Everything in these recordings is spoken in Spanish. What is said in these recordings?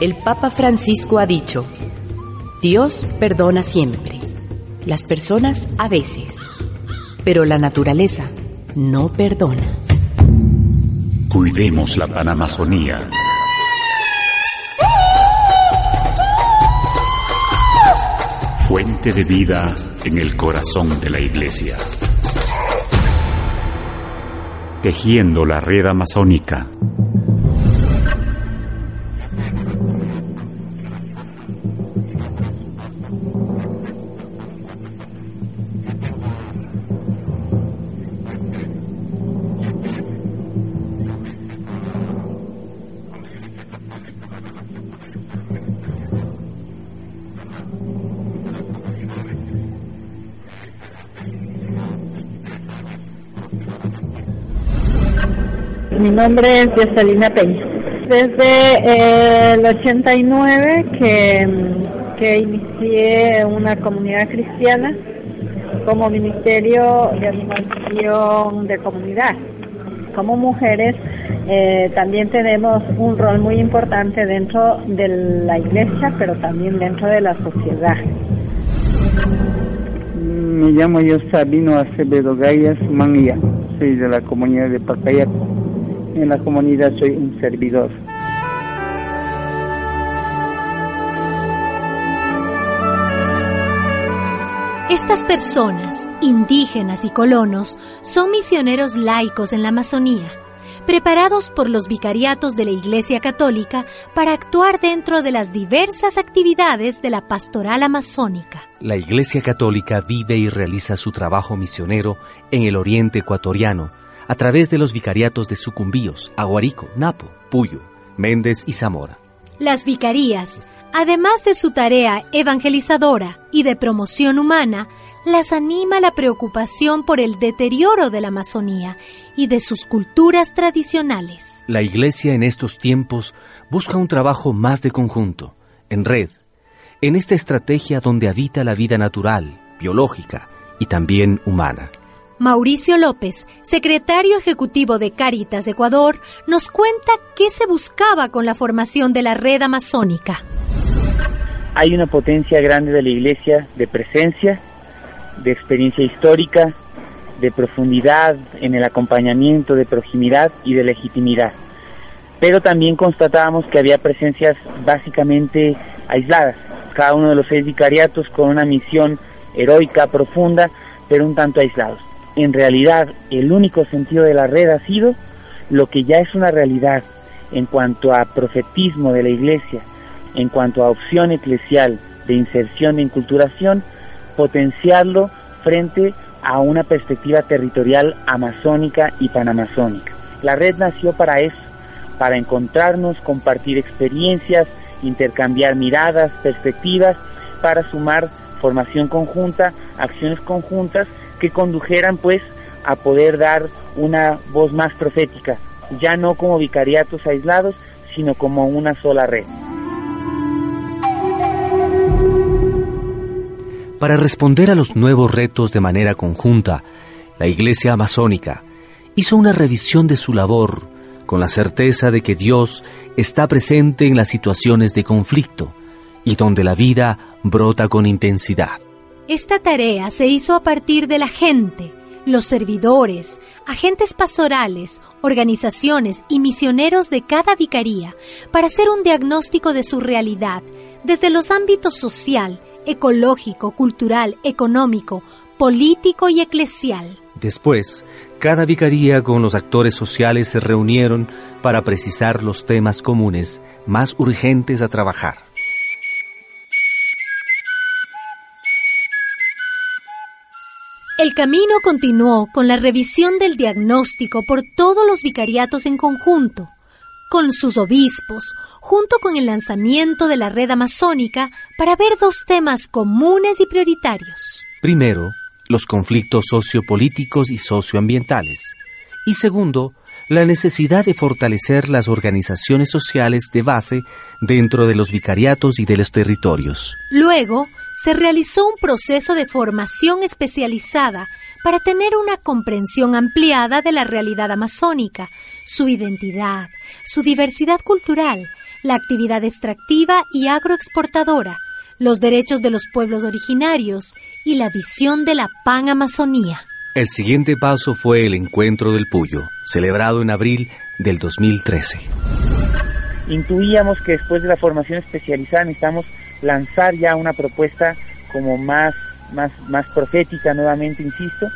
El Papa Francisco ha dicho, Dios perdona siempre, las personas a veces, pero la naturaleza no perdona. Cuidemos la Panamazonía. Fuente de vida en el corazón de la iglesia. Tejiendo la red amazónica. Mi nombre es Yesalina Peña. Desde eh, el 89 que, que inicié una comunidad cristiana como Ministerio de Animación de Comunidad. Como mujeres eh, también tenemos un rol muy importante dentro de la iglesia, pero también dentro de la sociedad. Me llamo yo Sabino Acevedo Gallas Manguía, soy de la comunidad de Pacayaco en la comunidad soy un servidor. Estas personas, indígenas y colonos, son misioneros laicos en la Amazonía, preparados por los vicariatos de la Iglesia Católica para actuar dentro de las diversas actividades de la pastoral amazónica. La Iglesia Católica vive y realiza su trabajo misionero en el oriente ecuatoriano, a través de los vicariatos de Sucumbíos, Aguarico, Napo, Puyo, Méndez y Zamora. Las vicarías, además de su tarea evangelizadora y de promoción humana, las anima la preocupación por el deterioro de la Amazonía y de sus culturas tradicionales. La Iglesia en estos tiempos busca un trabajo más de conjunto, en red, en esta estrategia donde habita la vida natural, biológica y también humana. Mauricio López, secretario ejecutivo de Cáritas Ecuador, nos cuenta qué se buscaba con la formación de la red amazónica. Hay una potencia grande de la iglesia de presencia, de experiencia histórica, de profundidad en el acompañamiento, de proximidad y de legitimidad. Pero también constatábamos que había presencias básicamente aisladas, cada uno de los seis vicariatos con una misión heroica, profunda, pero un tanto aislados en realidad el único sentido de la red ha sido lo que ya es una realidad en cuanto a profetismo de la iglesia, en cuanto a opción eclesial de inserción e inculturación, potenciarlo frente a una perspectiva territorial amazónica y panamazónica. La red nació para eso, para encontrarnos, compartir experiencias, intercambiar miradas, perspectivas, para sumar formación conjunta, acciones conjuntas que condujeran pues a poder dar una voz más profética, ya no como vicariatos aislados, sino como una sola red. Para responder a los nuevos retos de manera conjunta, la Iglesia Amazónica hizo una revisión de su labor con la certeza de que Dios está presente en las situaciones de conflicto y donde la vida brota con intensidad. Esta tarea se hizo a partir de la gente, los servidores, agentes pastorales, organizaciones y misioneros de cada vicaría para hacer un diagnóstico de su realidad desde los ámbitos social, ecológico, cultural, económico, político y eclesial. Después, cada vicaría con los actores sociales se reunieron para precisar los temas comunes más urgentes a trabajar. El camino continuó con la revisión del diagnóstico por todos los vicariatos en conjunto, con sus obispos, junto con el lanzamiento de la red amazónica para ver dos temas comunes y prioritarios. Primero, los conflictos sociopolíticos y socioambientales. Y segundo, la necesidad de fortalecer las organizaciones sociales de base dentro de los vicariatos y de los territorios. Luego, se realizó un proceso de formación especializada para tener una comprensión ampliada de la realidad amazónica, su identidad, su diversidad cultural, la actividad extractiva y agroexportadora, los derechos de los pueblos originarios y la visión de la Pan-Amazonía. El siguiente paso fue el Encuentro del Puyo, celebrado en abril del 2013. Intuíamos que después de la formación especializada necesitamos lanzar ya una propuesta como más, más, más profética, nuevamente insisto,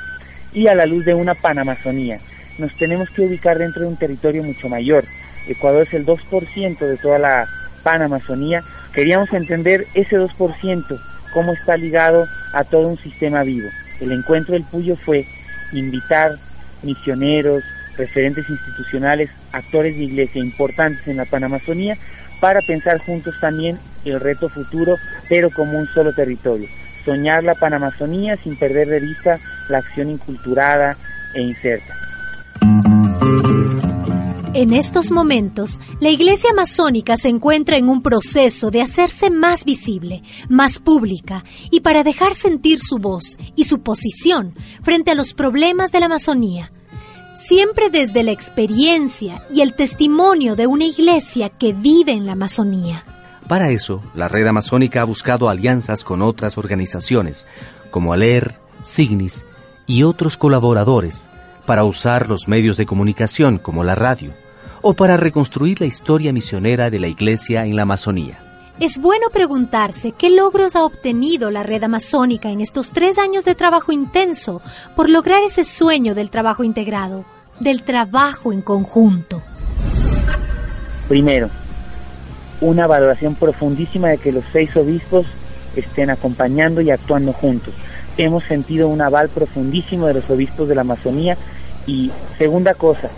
y a la luz de una Panamazonía. Nos tenemos que ubicar dentro de un territorio mucho mayor. Ecuador es el 2% de toda la Panamazonía. Queríamos entender ese 2%, cómo está ligado a todo un sistema vivo. El encuentro del Puyo fue invitar misioneros, referentes institucionales, actores de iglesia importantes en la Panamazonía para pensar juntos también el reto futuro, pero como un solo territorio. Soñar la Panamazonía sin perder de vista la acción inculturada e inserta. En estos momentos, la Iglesia Masónica se encuentra en un proceso de hacerse más visible, más pública, y para dejar sentir su voz y su posición frente a los problemas de la Amazonía, siempre desde la experiencia y el testimonio de una iglesia que vive en la Amazonía. Para eso, la red amazónica ha buscado alianzas con otras organizaciones, como ALER, Signis y otros colaboradores, para usar los medios de comunicación como la radio, o para reconstruir la historia misionera de la Iglesia en la Amazonía. Es bueno preguntarse qué logros ha obtenido la red amazónica en estos tres años de trabajo intenso por lograr ese sueño del trabajo integrado, del trabajo en conjunto. Primero, una valoración profundísima de que los seis obispos estén acompañando y actuando juntos. Hemos sentido un aval profundísimo de los obispos de la Amazonía y segunda cosa,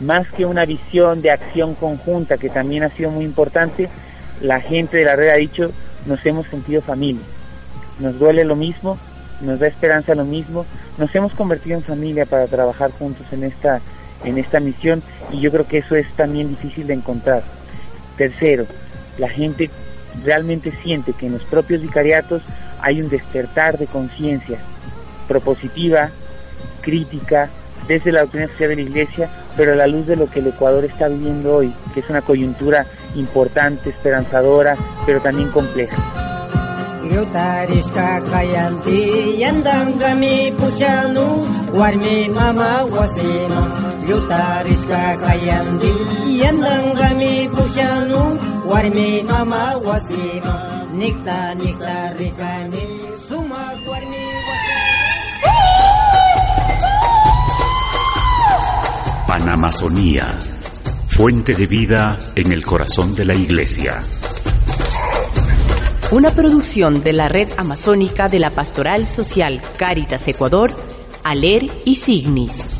más que una visión de acción conjunta que también ha sido muy importante, la gente de la red ha dicho, nos hemos sentido familia, nos duele lo mismo, nos da esperanza lo mismo, nos hemos convertido en familia para trabajar juntos en esta, en esta misión y yo creo que eso es también difícil de encontrar. Tercero, la gente realmente siente que en los propios vicariatos hay un despertar de conciencia propositiva, crítica, desde la doctrina social de la Iglesia, pero a la luz de lo que el Ecuador está viviendo hoy, que es una coyuntura importante, esperanzadora, pero también compleja. Panamazonía, fuente de vida en el corazón de la iglesia. Una producción de la Red Amazónica de la Pastoral Social Cáritas Ecuador, ALER y Signis.